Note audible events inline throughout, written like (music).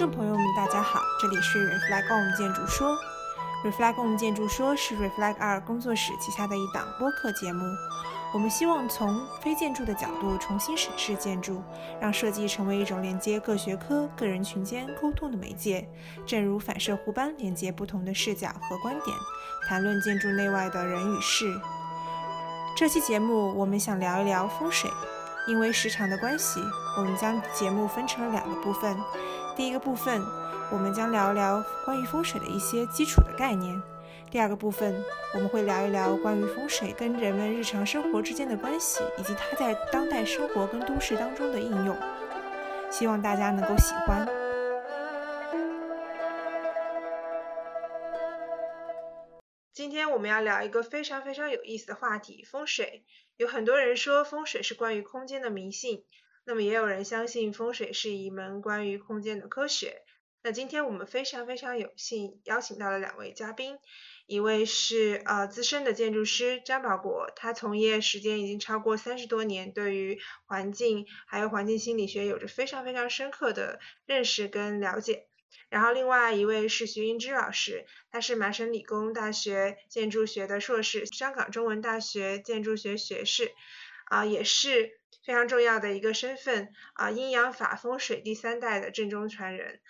听众朋友们，大家好，这里是 Reflect On 建筑说。Reflect On 建筑说是 Reflect 二工作室旗下的一档播客节目。我们希望从非建筑的角度重新审视建筑，让设计成为一种连接各学科、个人群间沟通的媒介，正如反射弧般连接不同的视角和观点，谈论建筑内外的人与事。这期节目我们想聊一聊风水，因为时长的关系，我们将节目分成了两个部分。第一个部分，我们将聊一聊关于风水的一些基础的概念。第二个部分，我们会聊一聊关于风水跟人们日常生活之间的关系，以及它在当代生活跟都市当中的应用。希望大家能够喜欢。今天我们要聊一个非常非常有意思的话题——风水。有很多人说风水是关于空间的迷信，那么也有人相信风水是一门关于空间的科学。那今天我们非常非常有幸邀请到了两位嘉宾。一位是呃资深的建筑师张保国，他从业时间已经超过三十多年，对于环境还有环境心理学有着非常非常深刻的认识跟了解。然后另外一位是徐英之老师，他是麻省理工大学建筑学的硕士，香港中文大学建筑学学士，啊也是非常重要的一个身份啊阴阳法风水第三代的正宗传人。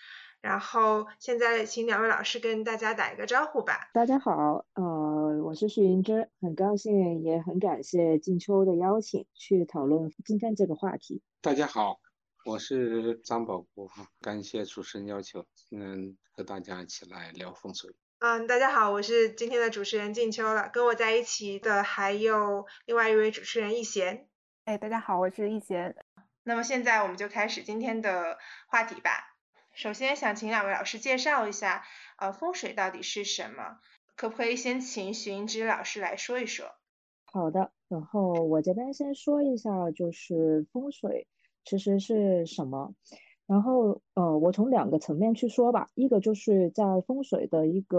然后现在请两位老师跟大家打一个招呼吧。大家好，呃，我是徐云芝，很高兴也很感谢静秋的邀请去讨论今天这个话题。大家好，我是张宝国，感谢主持人要求，嗯，和大家一起来聊风水。嗯，大家好，我是今天的主持人静秋了，跟我在一起的还有另外一位主持人易贤。哎，大家好，我是易杰。那么现在我们就开始今天的话题吧。首先想请两位老师介绍一下，呃，风水到底是什么？可不可以先请许英之老师来说一说？好的，然后我这边先说一下，就是风水其实是什么。然后，呃，我从两个层面去说吧，一个就是在风水的一个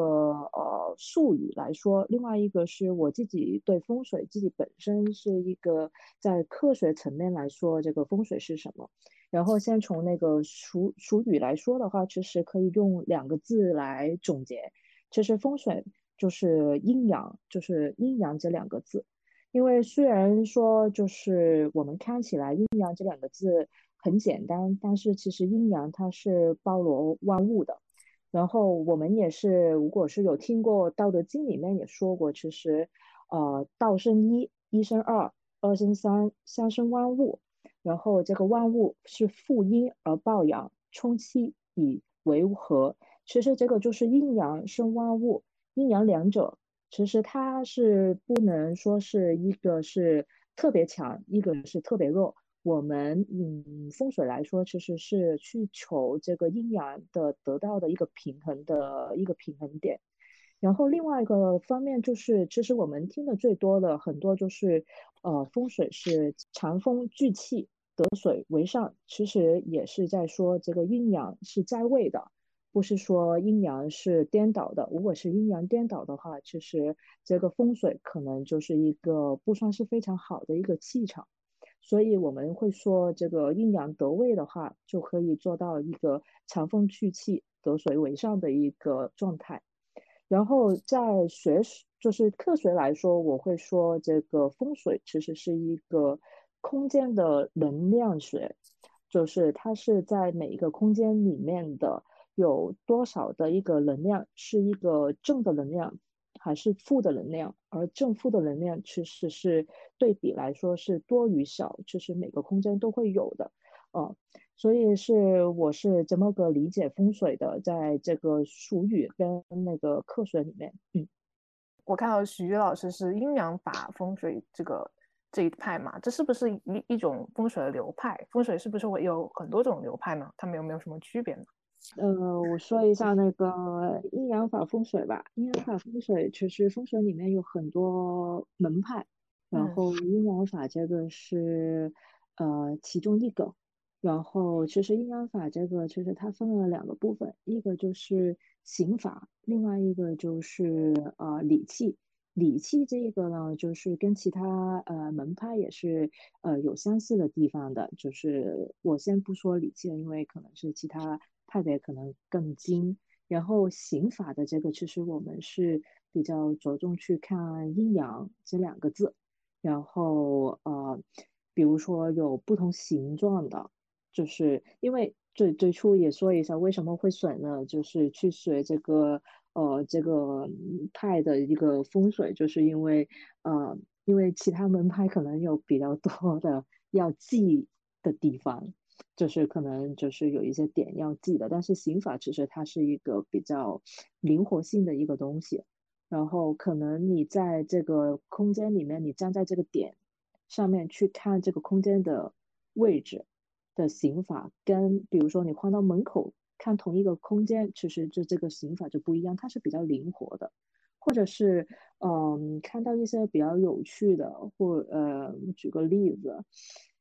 呃术语来说，另外一个是我自己对风水自己本身是一个在科学层面来说，这个风水是什么。然后先从那个俗俗语来说的话，其实可以用两个字来总结，其实风水就是阴阳，就是阴阳这两个字。因为虽然说就是我们看起来阴阳这两个字。很简单，但是其实阴阳它是包罗万物的。然后我们也是，如果是有听过《道德经》里面也说过，其实，呃，道生一，一生二，二生三，三生万物。然后这个万物是负阴而抱阳，充气以为和。其实这个就是阴阳生万物，阴阳两者其实它是不能说是一个是特别强，一个是特别弱。我们嗯风水来说，其实是去求这个阴阳的得到的一个平衡的一个平衡点。然后另外一个方面就是，其实我们听的最多的很多就是，呃风水是藏风聚气得水为上，其实也是在说这个阴阳是在位的，不是说阴阳是颠倒的。如果是阴阳颠倒的话，其实这个风水可能就是一个不算是非常好的一个气场。所以我们会说，这个阴阳得位的话，就可以做到一个藏风聚气、得水为上的一个状态。然后在学就是科学来说，我会说这个风水其实是一个空间的能量学，就是它是在每一个空间里面的有多少的一个能量是一个正的能量。还是负的能量，而正负的能量其实是对比来说是多与少，其实每个空间都会有的，呃，所以是我是这么个理解风水的，在这个俗语跟那个课学里面，嗯，我看到徐老师是阴阳法风水这个这一派嘛，这是不是一一种风水的流派？风水是不是会有很多种流派呢？它们有没有什么区别呢？呃，我说一下那个阴阳法风水吧。阴阳法风水其实风水里面有很多门派，然后阴阳法这个是呃其中一个。然后其实阴阳法这个其实它分了两个部分，一个就是刑法，另外一个就是呃礼器。礼器这个呢，就是跟其他呃门派也是呃有相似的地方的。就是我先不说礼器了，因为可能是其他。派别可能更精。然后刑法的这个，其实我们是比较着重去看阴阳这两个字。然后呃，比如说有不同形状的，就是因为最最初也说一下为什么会选呢？就是去学这个呃这个派的一个风水，就是因为呃因为其他门派可能有比较多的要记的地方。就是可能就是有一些点要记的，但是刑法其实它是一个比较灵活性的一个东西，然后可能你在这个空间里面，你站在这个点上面去看这个空间的位置的刑法，跟比如说你换到门口看同一个空间，其实就这个刑法就不一样，它是比较灵活的，或者是嗯看到一些比较有趣的，或呃举个例子，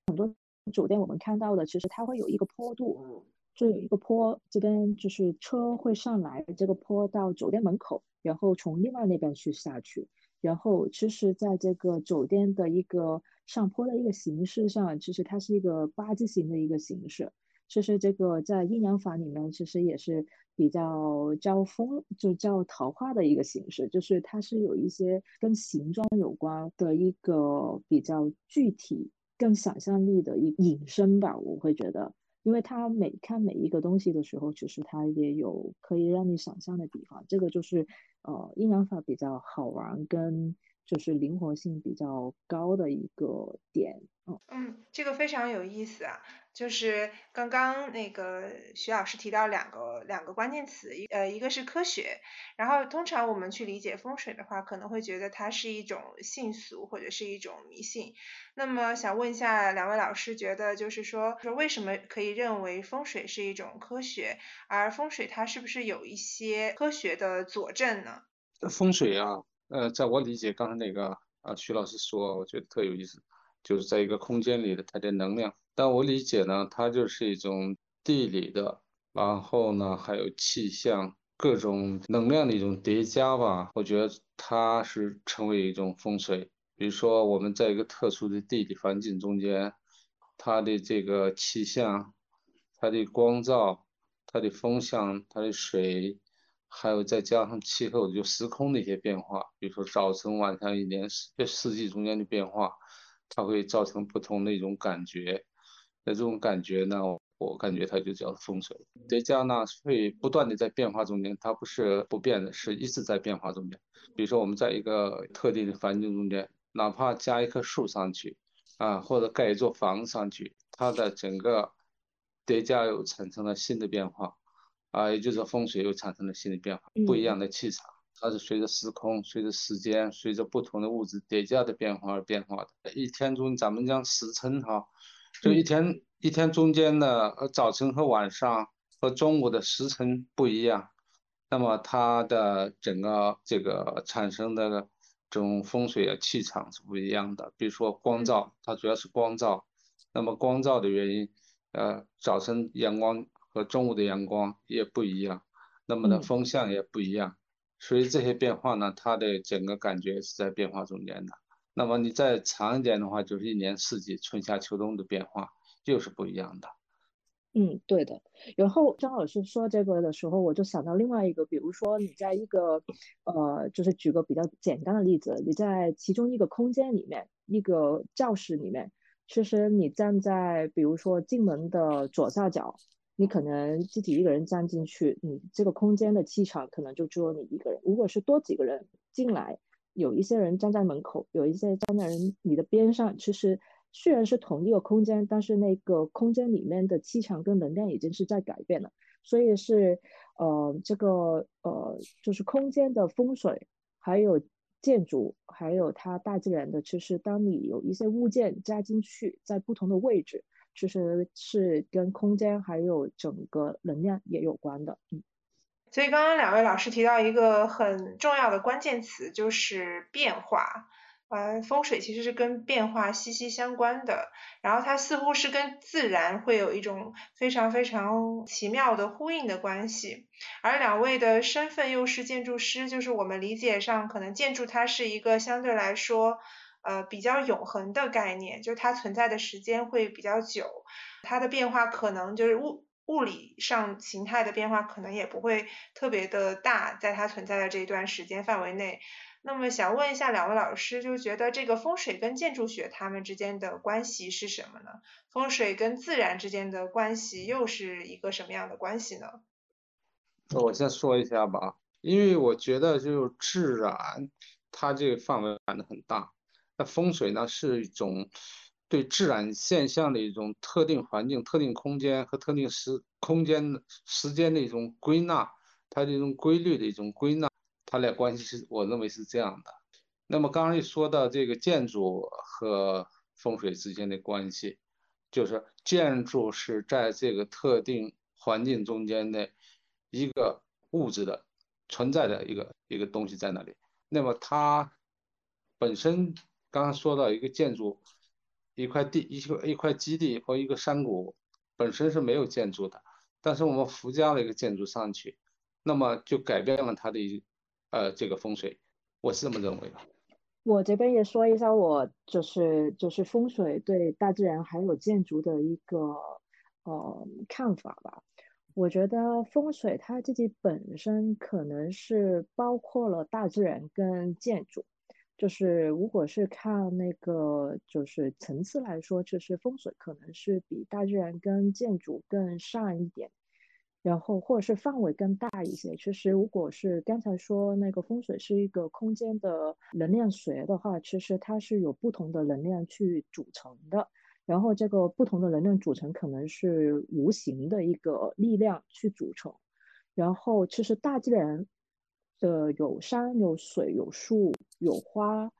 很多。酒店我们看到的，其实它会有一个坡度，就有一个坡，这边就是车会上来，这个坡到酒店门口，然后从另外那边去下去。然后其实在这个酒店的一个上坡的一个形式上，其实它是一个八字形的一个形式。其实这个在阴阳法里面，其实也是比较招风，就叫桃花的一个形式，就是它是有一些跟形状有关的一个比较具体。更想象力的一引申吧，我会觉得，因为他每看每一个东西的时候，其实他也有可以让你想象的地方，这个就是呃阴阳法比较好玩跟。就是灵活性比较高的一个点，嗯嗯，这个非常有意思啊。就是刚刚那个徐老师提到两个两个关键词，一呃一个是科学，然后通常我们去理解风水的话，可能会觉得它是一种信俗或者是一种迷信。那么想问一下两位老师，觉得就是说说为什么可以认为风水是一种科学，而风水它是不是有一些科学的佐证呢？风水啊。呃，在我理解，刚才那个啊，徐老师说，我觉得特有意思，就是在一个空间里的它的能量。但我理解呢，它就是一种地理的，然后呢，还有气象各种能量的一种叠加吧。我觉得它是成为一种风水。比如说，我们在一个特殊的地理环境中间，它的这个气象、它的光照、它的风向、它的水。还有再加上气候，就时空的一些变化，比如说早晨、晚上一年四四季中间的变化，它会造成不同的一种感觉。那这种感觉呢，我感觉它就叫风水。叠加呢会不断的在变化中间，它不是不变的，是一直在变化中间。比如说我们在一个特定的环境中间，哪怕加一棵树上去，啊，或者盖一座房上去，它的整个叠加又产生了新的变化。啊，也就是风水又产生了新的变化，不一样的气场，它是随着时空、随着时间、随着不同的物质叠加的变化而变化的。一天中，咱们讲时辰哈，就一天一天中间的呃早晨和晚上和中午的时辰不一样，那么它的整个这个产生的这种风水啊气场是不一样的。比如说光照，它主要是光照，那么光照的原因，呃，早晨阳光。和中午的阳光也不一样，那么呢风向也不一样，所以这些变化呢，它的整个感觉是在变化中间的。那么你再长一点的话，就是一年四季春夏秋冬的变化又是不一样的。嗯，对的。然后张老师说这个的时候，我就想到另外一个，比如说你在一个呃，就是举个比较简单的例子，你在其中一个空间里面，一个教室里面，其实你站在比如说进门的左下角。你可能自己一个人站进去，你这个空间的气场可能就只有你一个人。如果是多几个人进来，有一些人站在门口，有一些站在人你的边上，其实虽然是同一个空间，但是那个空间里面的气场跟能量已经是在改变了。所以是呃这个呃就是空间的风水，还有建筑，还有它大自然的，其实当你有一些物件加进去，在不同的位置。其实是跟空间还有整个能量也有关的，嗯。所以刚刚两位老师提到一个很重要的关键词，就是变化。呃，风水其实是跟变化息息相关的，然后它似乎是跟自然会有一种非常非常奇妙的呼应的关系。而两位的身份又是建筑师，就是我们理解上可能建筑它是一个相对来说。呃，比较永恒的概念，就是它存在的时间会比较久，它的变化可能就是物物理上形态的变化可能也不会特别的大，在它存在的这一段时间范围内。那么想问一下两位老师，就觉得这个风水跟建筑学它们之间的关系是什么呢？风水跟自然之间的关系又是一个什么样的关系呢？那我先说一下吧，因为我觉得就是自然，它这个范围涵的很大，那风水呢是一种。对自然现象的一种特定环境、特定空间和特定时空间、时间的一种归纳，它这种规律的一种归纳，它俩关系是我认为是这样的。那么刚才说到这个建筑和风水之间的关系，就是建筑是在这个特定环境中间的一个物质的存在的一个一个东西在那里。那么它本身刚刚说到一个建筑。一块地，一个一块基地或一个山谷本身是没有建筑的，但是我们附加了一个建筑上去，那么就改变了它的一呃这个风水，我是这么认为的。我这边也说一下，我就是就是风水对大自然还有建筑的一个呃看法吧。我觉得风水它自己本身可能是包括了大自然跟建筑。就是如果是看那个就是层次来说，就是风水可能是比大自然跟建筑更上一点，然后或者是范围更大一些。其实如果是刚才说那个风水是一个空间的能量学的话，其实它是有不同的能量去组成的，然后这个不同的能量组成可能是无形的一个力量去组成，然后其实大自然。的有山有水有树有花，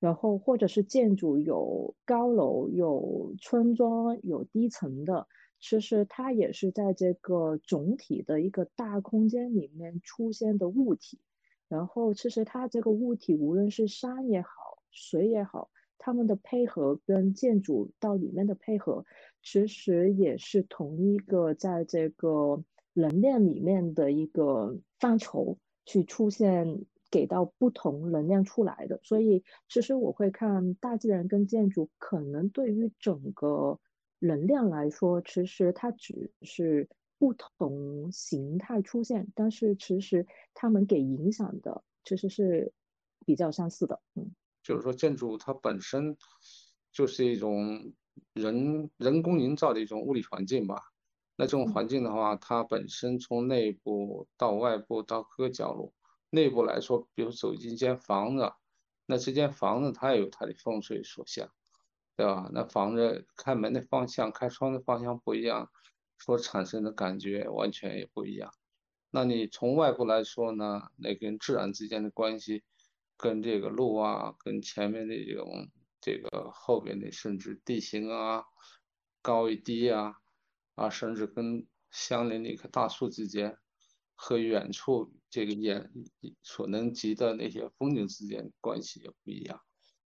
然后或者是建筑有高楼有村庄有低层的，其实它也是在这个总体的一个大空间里面出现的物体。然后其实它这个物体无论是山也好水也好，它们的配合跟建筑到里面的配合，其实也是同一个在这个能量里面的一个范畴。去出现给到不同能量出来的，所以其实我会看大自然跟建筑，可能对于整个能量来说，其实它只是不同形态出现，但是其实它们给影响的其实是比较相似的。嗯，就是说建筑它本身就是一种人人工营造的一种物理环境吧。那这种环境的话，它本身从内部到外部到各个角落，内部来说，比如走进一间房子，那这间房子它也有它的风水所向，对吧？那房子开门的方向、开窗的方向不一样，所产生的感觉完全也不一样。那你从外部来说呢，那跟自然之间的关系，跟这个路啊，跟前面的这种这个后边的甚至地形啊，高与低啊。啊，甚至跟相邻的一棵大树之间，和远处这个眼所能及的那些风景之间关系也不一样，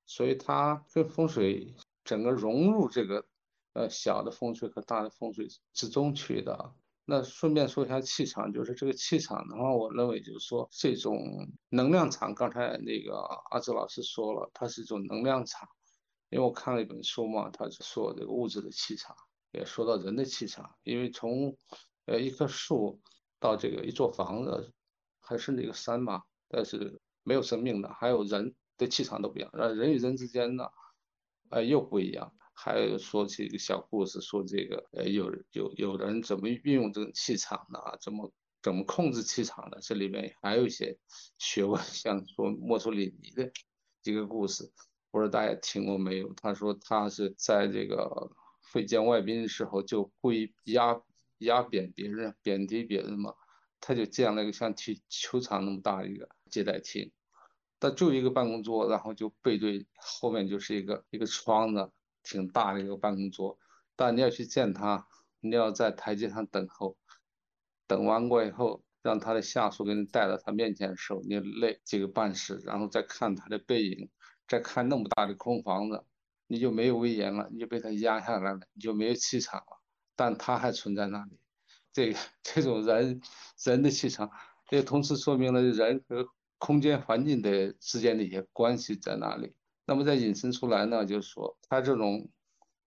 所以它跟风水整个融入这个呃小的风水和大的风水之中去的。那顺便说一下气场，就是这个气场的话，我认为就是说这种能量场，刚才那个阿志老师说了，它是一种能量场，因为我看了一本书嘛，他是说这个物质的气场。也说到人的气场，因为从呃一棵树到这个一座房子，还是那个山嘛，但是没有生命的，还有人的气场都不一样，呃人与人之间呢，呃又不一样。还有说起一个小故事，说这个呃有有有人怎么运用这种气场的，怎么怎么控制气场的，这里面还有一些 (laughs) 学问，像说墨索里尼的一个故事，不知道大家听过没有？他说他是在这个。会见外宾的时候，就故意压压扁别人，贬低别人嘛。他就建了一个像体球场那么大的一个接待厅，但就一个办公桌，然后就背对后面就是一个一个窗子，挺大的一个办公桌。但你要去见他，你要在台阶上等候，等完过以后，让他的下属给你带到他面前的时候，你累这个办事，然后再看他的背影，再看那么大的空房子。你就没有威严了，你就被他压下来了，你就没有气场了。但他还存在那里，这 (laughs) 这种人人的气场，这同时说明了人和空间环境的之间的一些关系在哪里。那么再引申出来呢，就是说，它这种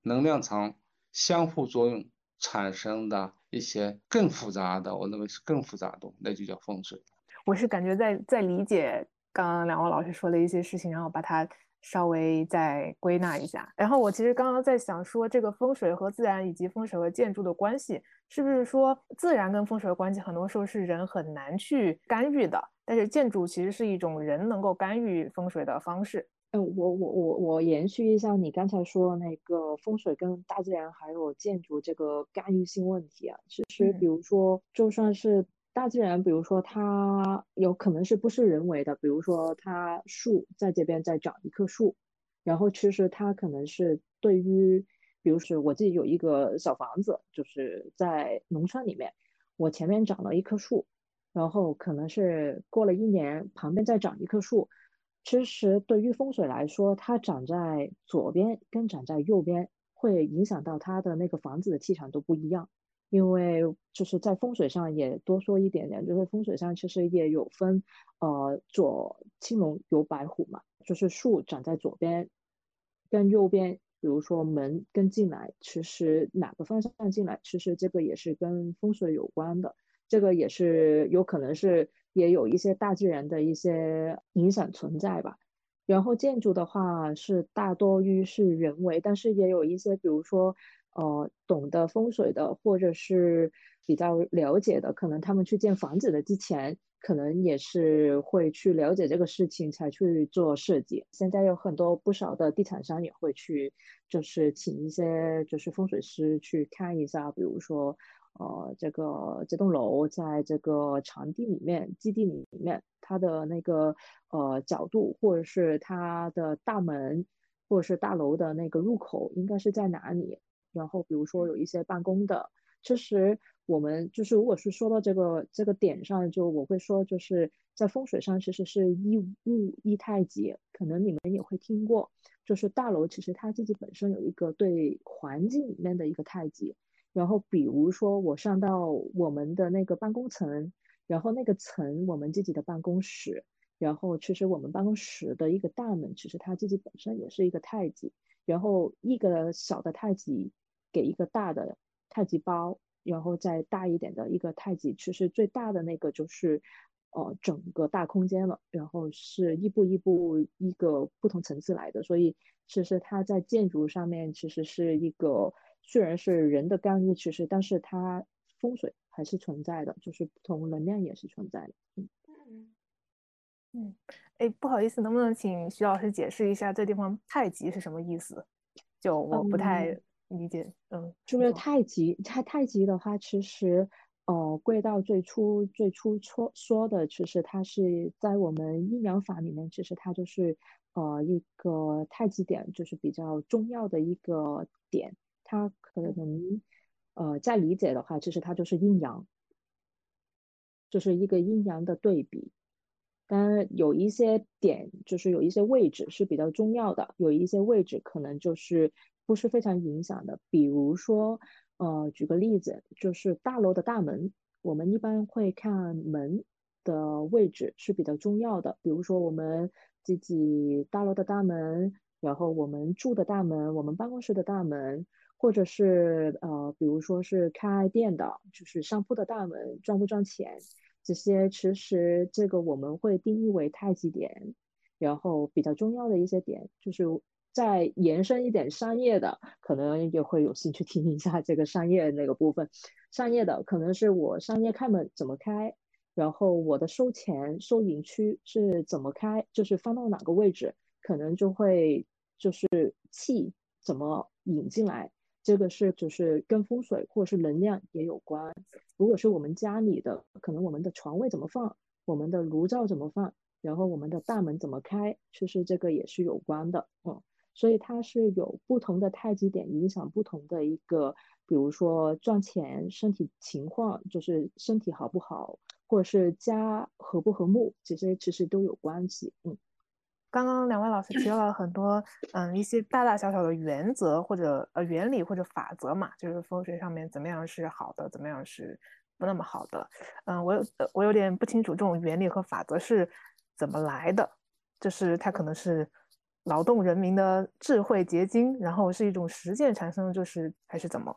能量场相互作用产生的一些更复杂的，我认为是更复杂的，那就叫风水。我是感觉在在理解刚刚两位老师说的一些事情，然后把它稍微再归纳一下。然后我其实刚刚在想说，这个风水和自然以及风水和建筑的关系，是不是说自然跟风水的关系很多时候是人很难去干预的，但是建筑其实是一种人能够干预风水的方式。嗯，我我我我延续一下你刚才说那个风水跟大自然还有建筑这个干预性问题啊，其实比如说就算是。大自然，比如说它有可能是不是人为的，比如说它树在这边再长一棵树，然后其实它可能是对于，比如说我自己有一个小房子，就是在农村里面，我前面长了一棵树，然后可能是过了一年旁边再长一棵树，其实对于风水来说，它长在左边跟长在右边会影响到它的那个房子的气场都不一样。因为就是在风水上也多说一点点，就是风水上其实也有分，呃，左青龙右白虎嘛，就是树长在左边跟右边，比如说门跟进来，其实哪个方向进来，其实这个也是跟风水有关的，这个也是有可能是也有一些大自然的一些影响存在吧。然后建筑的话是大多于是人为，但是也有一些，比如说。呃，懂得风水的，或者是比较了解的，可能他们去建房子的之前，可能也是会去了解这个事情才去做设计。现在有很多不少的地产商也会去，就是请一些就是风水师去看一下，比如说，呃，这个这栋楼在这个场地里面、基地里面，它的那个呃角度，或者是它的大门，或者是大楼的那个入口应该是在哪里。然后，比如说有一些办公的，其实我们就是如果是说到这个这个点上，就我会说，就是在风水上其实是一物一太极，可能你们也会听过，就是大楼其实它自己本身有一个对环境里面的一个太极。然后，比如说我上到我们的那个办公层，然后那个层我们自己的办公室，然后其实我们办公室的一个大门，其实它自己本身也是一个太极。然后一个小的太极。给一个大的太极包，然后再大一点的一个太极，其实最大的那个就是呃整个大空间了。然后是一步一步一个不同层次来的，所以其实它在建筑上面其实是一个虽然是人的干预，其实但是它风水还是存在的，就是不同能量也是存在的。嗯嗯哎，不好意思，能不能请徐老师解释一下这地方太极是什么意思？就我不太。理解，嗯，就是太极，它太极的话，其实，呃，归到最初最初说说的，其实它是在我们阴阳法里面，其实它就是呃一个太极点，就是比较重要的一个点。它可能呃在理解的话，其实它就是阴阳，就是一个阴阳的对比。当然有一些点，就是有一些位置是比较重要的，有一些位置可能就是。不是非常影响的，比如说，呃，举个例子，就是大楼的大门，我们一般会看门的位置是比较重要的。比如说我们自己大楼的大门，然后我们住的大门，我们办公室的大门，或者是呃，比如说是开店的，就是商铺的大门，赚不赚钱，这些其实这个我们会定义为太极点，然后比较重要的一些点就是。再延伸一点商业的，可能也会有兴趣听一下这个商业那个部分。商业的可能是我商业开门怎么开，然后我的收钱收银区是怎么开，就是放到哪个位置，可能就会就是气怎么引进来，这个是就是跟风水或者是能量也有关。如果是我们家里的，可能我们的床位怎么放，我们的炉灶怎么放，然后我们的大门怎么开，其实这个也是有关的，嗯。所以它是有不同的太极点影响不同的一个，比如说赚钱、身体情况，就是身体好不好，或者是家和不和睦，这些其实都有关系。嗯，刚刚两位老师提到了很多，嗯，一些大大小小的原则或者呃原理或者法则嘛，就是风水上面怎么样是好的，怎么样是不那么好的。嗯，我有我有点不清楚这种原理和法则是怎么来的，就是它可能是。劳动人民的智慧结晶，然后是一种实践产生，就是还是怎么？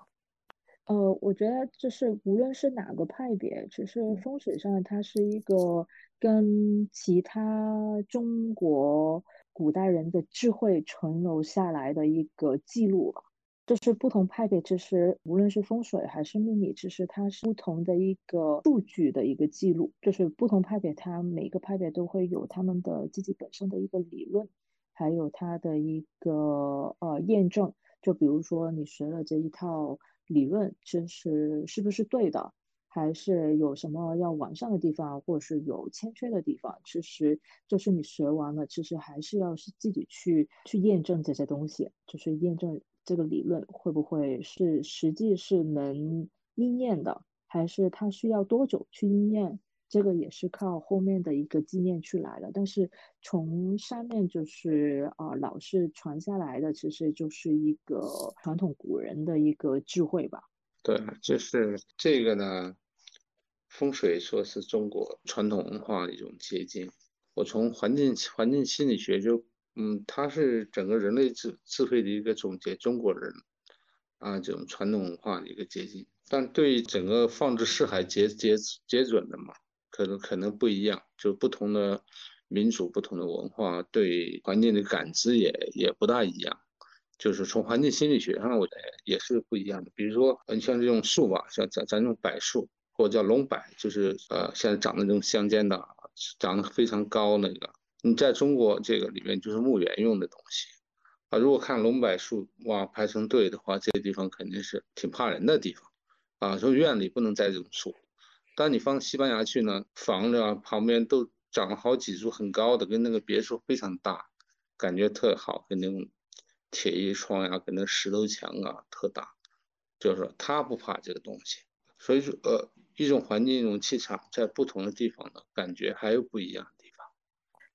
呃，我觉得就是无论是哪个派别，其实风水上它是一个跟其他中国古代人的智慧存留下来的一个记录吧。就是不同派别，其实无论是风水还是命理，其实它是不同的一个数据的一个记录。就是不同派别，它每个派别都会有他们的自己本身的一个理论，还有它的一个呃验证。就比如说你学了这一套。理论其实是不是对的，还是有什么要完善的地方，或者是有欠缺的地方？其实就是你学完了，其实还是要自己去去验证这些东西，就是验证这个理论会不会是实际是能应验的，还是它需要多久去应验？这个也是靠后面的一个经验去来的。但是从上面就是啊，老是传下来的，其实就是一个传统古人的一个智慧吧。对，就是这个呢，风水说是中国传统文化的一种结晶。我从环境环境心理学就，嗯，它是整个人类智智慧的一个总结，中国人啊这种传统文化的一个结晶。但对整个放置四海皆皆皆准的嘛。可能可能不一样，就不同的民族、不同的文化对环境的感知也也不大一样。就是从环境心理学上，我觉得也是不一样的。比如说，你像这种树吧，像咱咱这种柏树，或者叫龙柏，就是呃现在长的这种乡间的，长得非常高那个。你在中国这个里面就是墓园用的东西啊。如果看龙柏树哇排成队的话，这个地方肯定是挺怕人的地方啊。说院里不能栽这种树。但你放西班牙去呢，房子啊旁边都长了好几株很高的，跟那个别墅非常大，感觉特好，跟那种铁艺窗呀，跟那石头墙啊特大，就是说他不怕这个东西，所以说呃一种环境一种气场在不同的地方呢，感觉还有不一样。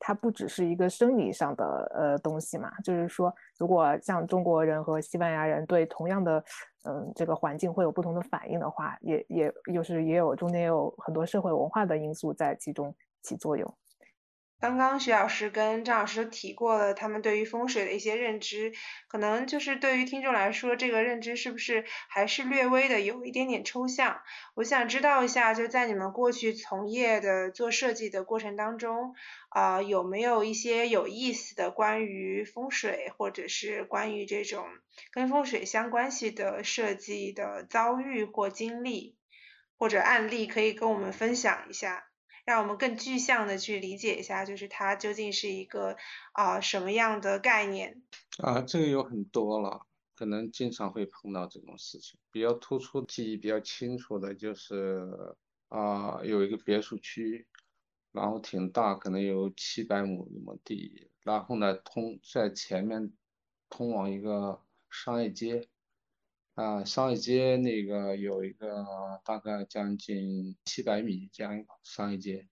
它不只是一个生理上的呃东西嘛，就是说，如果像中国人和西班牙人对同样的嗯这个环境会有不同的反应的话，也也就是也有中间也有很多社会文化的因素在其中起作用。刚刚徐老师跟张老师提过了他们对于风水的一些认知，可能就是对于听众来说，这个认知是不是还是略微的有一点点抽象？我想知道一下，就在你们过去从业的做设计的过程当中，啊有没有一些有意思的关于风水，或者是关于这种跟风水相关系的设计的遭遇或经历，或者案例可以跟我们分享一下？让我们更具象的去理解一下，就是它究竟是一个啊什么样的概念啊？这个有很多了，可能经常会碰到这种事情。比较突出、记忆比较清楚的就是啊，有一个别墅区，然后挺大，可能有七百亩那么地，然后呢，通在前面通往一个商业街。啊，商业街那个有一个大概将近七百米这样一个商业街，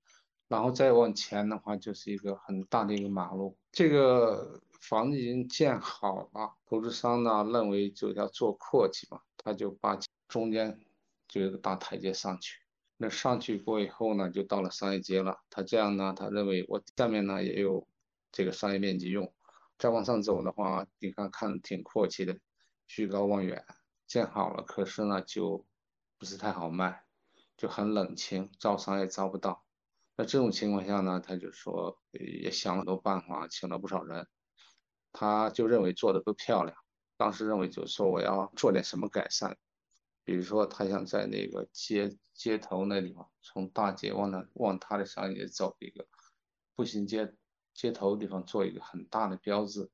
然后再往前的话就是一个很大的一个马路。这个房子已经建好了，投资商呢认为就要做阔气嘛，他就把中间就有个大台阶上去。那上去过以后呢，就到了商业街了。他这样呢，他认为我下面呢也有这个商业面积用，再往上走的话，你看看挺阔气的，居高望远。建好了，可是呢，就不是太好卖，就很冷清，招商也招不到。那这种情况下呢，他就说也想了很多办法，请了不少人，他就认为做的不漂亮。当时认为就是说我要做点什么改善，比如说他想在那个街街头那地方，从大街往那往他的商业走一个步行街街头地方做一个很大的标志。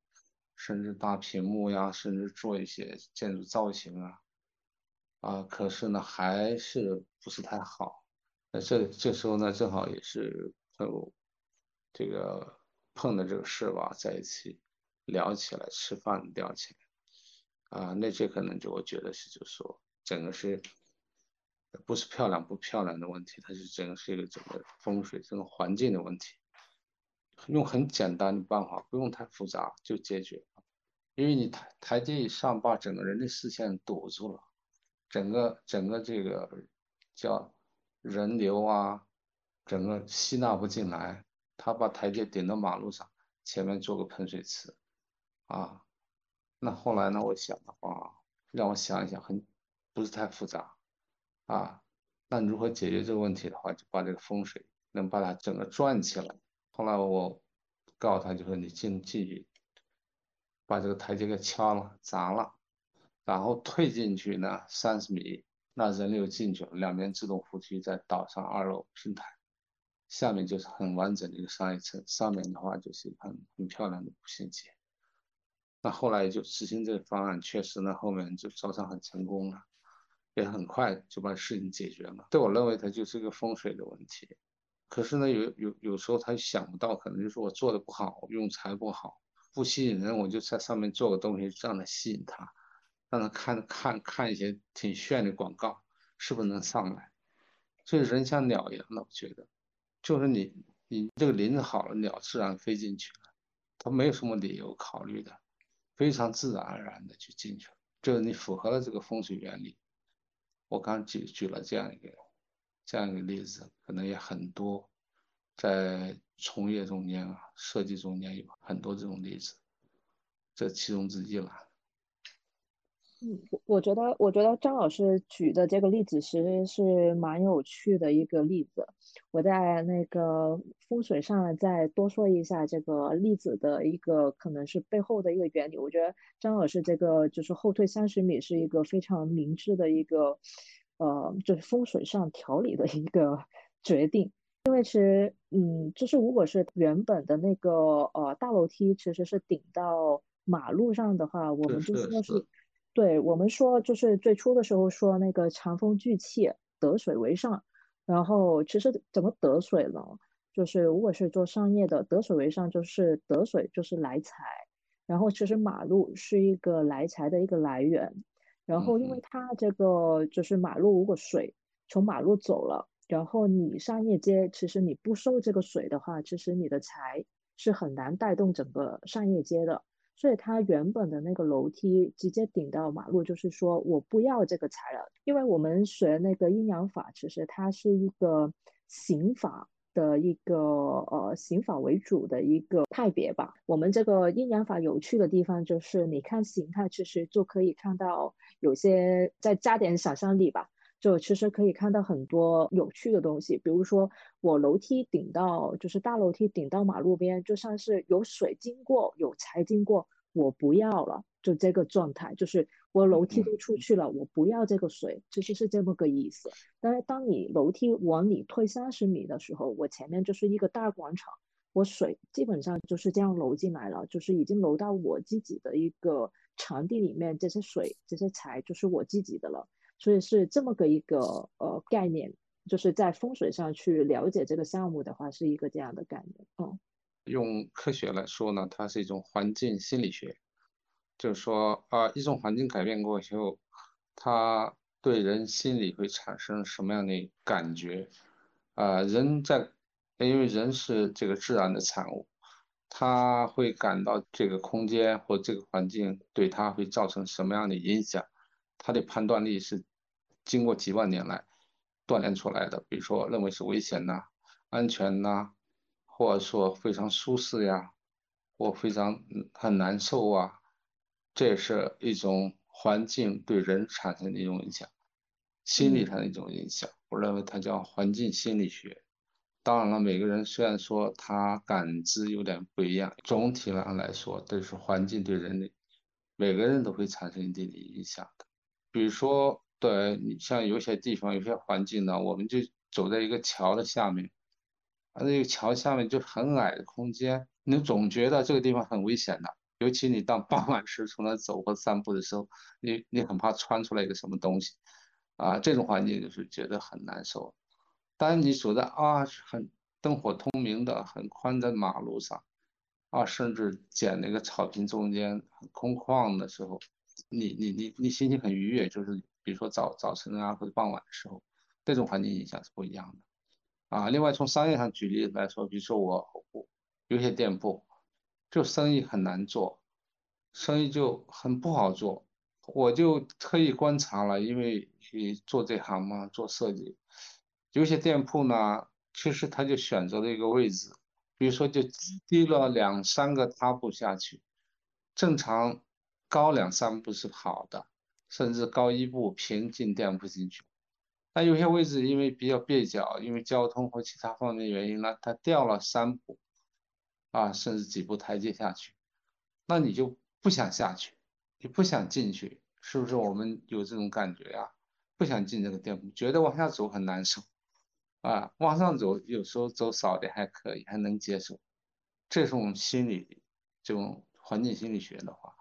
甚至大屏幕呀，甚至做一些建筑造型啊，啊，可是呢，还是不是太好。那这这时候呢，正好也是朋友这个碰的这个事吧，在一起聊起来，吃饭聊起来，啊，那这可能就我觉得是，就是说，整个是不是漂亮不漂亮的问题，它是整个是一个整个风水这种环境的问题。用很简单的办法，不用太复杂就解决。因为你台台阶一上，把整个人的视线堵住了，整个整个这个叫人流啊，整个吸纳不进来。他把台阶顶到马路上，前面做个喷水池，啊，那后来呢？我想的话，让我想一想，很不是太复杂啊。那如何解决这个问题的话，就把这个风水能把它整个转起来。后来我告诉他，就说你进进去，把这个台阶给敲了、砸了，然后退进去呢三十米，那人流进去了，两边自动扶梯在岛上二楼平台，下面就是很完整的一个商业层，上面的话就是很很漂亮的步行街。那后来就执行这个方案，确实呢后面就招商很成功了。也很快就把事情解决了。对我认为它就是个风水的问题，可是呢，有有有时候他想不到，可能就是我做的不好，用材不好，不吸引人，我就在上面做个东西，让他吸引他，让他看看看一些挺炫的广告，是不是能上来？所以人像鸟一样的，我觉得，就是你你这个林子好了，鸟自然飞进去了，它没有什么理由考虑的，非常自然而然的就进去了，就是你符合了这个风水原理。我刚举举了这样一个这样一个例子，可能也很多，在从业中间啊，设计中间有很多这种例子，这其中之一了。嗯，我我觉得，我觉得张老师举的这个例子其实是蛮有趣的一个例子。我在那个风水上再多说一下这个例子的一个可能是背后的一个原理。我觉得张老师这个就是后退三十米是一个非常明智的一个，呃，就是风水上调理的一个决定。因为其实，嗯，就是如果是原本的那个呃大楼梯其实是顶到马路上的话，我们就说是。对我们说，就是最初的时候说那个长风聚气，得水为上。然后其实怎么得水呢？就是如果是做商业的，得水为上就是得水就是来财。然后其实马路是一个来财的一个来源。然后因为它这个就是马路，如果水从马路走了，然后你商业街其实你不收这个水的话，其实你的财是很难带动整个商业街的。所以它原本的那个楼梯直接顶到马路，就是说我不要这个财了，因为我们学那个阴阳法，其实它是一个刑法的一个呃刑法为主的一个派别吧。我们这个阴阳法有趣的地方就是，你看形态其实就可以看到有些再加点想象力吧。就其实可以看到很多有趣的东西，比如说我楼梯顶到，就是大楼梯顶到马路边，就像是有水经过，有财经过，我不要了，就这个状态，就是我楼梯都出去了，我不要这个水，其实是这么个意思。但是当你楼梯往里退三十米的时候，我前面就是一个大广场，我水基本上就是这样流进来了，就是已经流到我自己的一个场地里面，这些水这些财就是我自己的了。所以是这么个一个呃概念，就是在风水上去了解这个项目的话，是一个这样的概念。嗯，用科学来说呢，它是一种环境心理学，就是说啊，一种环境改变过后，它对人心理会产生什么样的感觉？啊，人在因为人是这个自然的产物，他会感到这个空间或这个环境对他会造成什么样的影响？他的判断力是经过几万年来锻炼出来的，比如说认为是危险呐、安全呐，或者说非常舒适呀，或非常很难受啊，这也是一种环境对人产生的一种影响，心理上的一种影响。我认为它叫环境心理学。当然了，每个人虽然说他感知有点不一样，总体上来说都是环境对人的每个人都会产生一定的影响的。比如说，对你像有些地方、有些环境呢，我们就走在一个桥的下面，啊，那个桥下面就很矮的空间，你总觉得这个地方很危险的。尤其你到傍晚时从那走或散步的时候，你你很怕穿出来一个什么东西，啊，这种环境就是觉得很难受。当你走在啊很灯火通明的、很宽的马路上，啊，甚至捡那个草坪中间很空旷的时候。你你你你心情很愉悦，就是比如说早早晨啊或者傍晚的时候，这种环境影响是不一样的啊。另外从商业上举例来说，比如说我我有些店铺就生意很难做，生意就很不好做，我就特意观察了，因为你做这行嘛，做设计，有些店铺呢，其实他就选择了一个位置，比如说就低了两三个踏步下去，正常。高两三步是好的，甚至高一步平进店铺进去。那有些位置因为比较蹩脚，因为交通或其他方面原因呢，它掉了三步，啊，甚至几步台阶下去，那你就不想下去，你不想进去，是不是？我们有这种感觉呀？不想进这个店铺，觉得往下走很难受，啊，往上走有时候走少点还可以，还能接受。这种心理，这种环境心理学的话，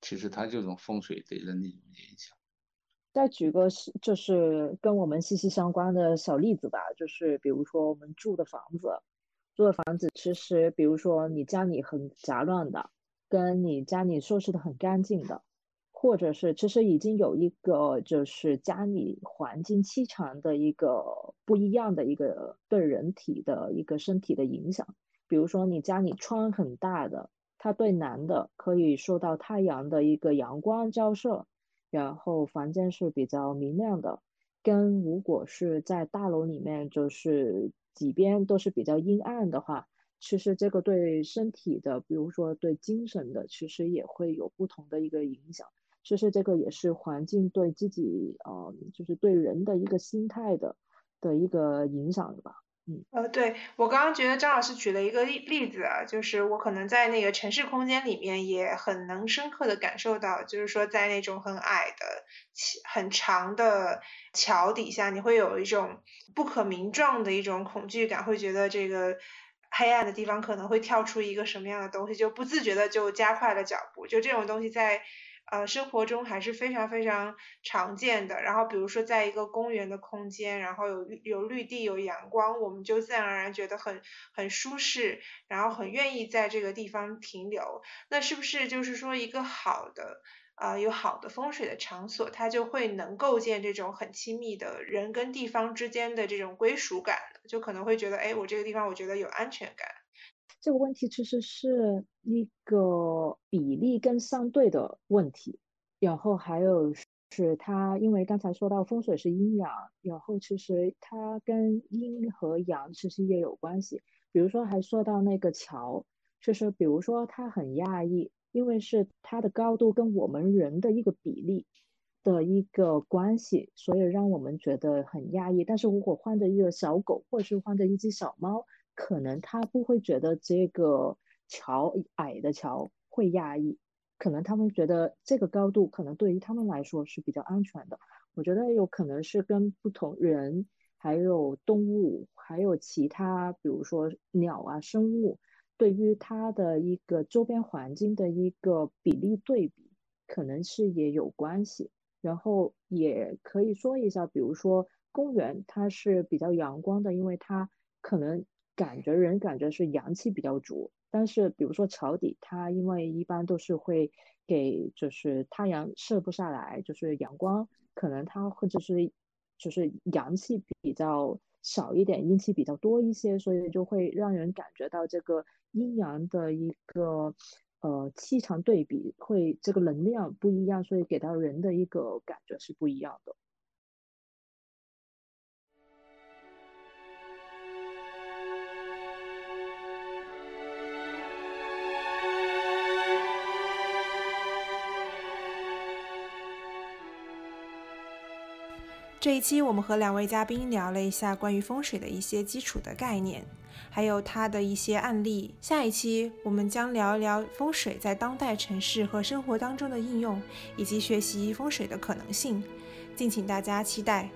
其实它这种风水对人的一种影响。再举个，就是跟我们息息相关的小例子吧，就是比如说我们住的房子，住的房子其实，比如说你家里很杂乱的，跟你家里收拾的很干净的，或者是其实已经有一个就是家里环境气场的一个不一样的一个对人体的一个身体的影响。比如说你家里窗很大的，它对南的可以受到太阳的一个阳光照射。然后房间是比较明亮的，跟如果是在大楼里面，就是几边都是比较阴暗的话，其实这个对身体的，比如说对精神的，其实也会有不同的一个影响。其实这个也是环境对自己，呃，就是对人的一个心态的的一个影响吧。呃，对我刚刚觉得张老师举了一个例例子啊，就是我可能在那个城市空间里面也很能深刻的感受到，就是说在那种很矮的、很长的桥底下，你会有一种不可名状的一种恐惧感，会觉得这个黑暗的地方可能会跳出一个什么样的东西，就不自觉的就加快了脚步，就这种东西在。呃，生活中还是非常非常常见的。然后，比如说，在一个公园的空间，然后有有绿地、有阳光，我们就自然而然觉得很很舒适，然后很愿意在这个地方停留。那是不是就是说，一个好的啊，有好的风水的场所，它就会能构建这种很亲密的人跟地方之间的这种归属感？就可能会觉得，哎，我这个地方我觉得有安全感。这个问题其实是一个比例跟相对的问题，然后还有是它，因为刚才说到风水是阴阳，然后其实它跟阴和阳其实也有关系。比如说还说到那个桥，就是比如说它很压抑，因为是它的高度跟我们人的一个比例的一个关系，所以让我们觉得很压抑。但是如果换着一个小狗，或者是换着一只小猫。可能他不会觉得这个桥矮的桥会压抑，可能他们觉得这个高度可能对于他们来说是比较安全的。我觉得有可能是跟不同人、还有动物、还有其他，比如说鸟啊生物，对于它的一个周边环境的一个比例对比，可能是也有关系。然后也可以说一下，比如说公园它是比较阳光的，因为它可能。感觉人感觉是阳气比较足，但是比如说桥底，它因为一般都是会给就是太阳射不下来，就是阳光可能它或者是就是阳气比较少一点，阴气比较多一些，所以就会让人感觉到这个阴阳的一个呃气场对比会这个能量不一样，所以给到人的一个感觉是不一样的。这一期我们和两位嘉宾聊了一下关于风水的一些基础的概念，还有它的一些案例。下一期我们将聊一聊风水在当代城市和生活当中的应用，以及学习风水的可能性。敬请大家期待。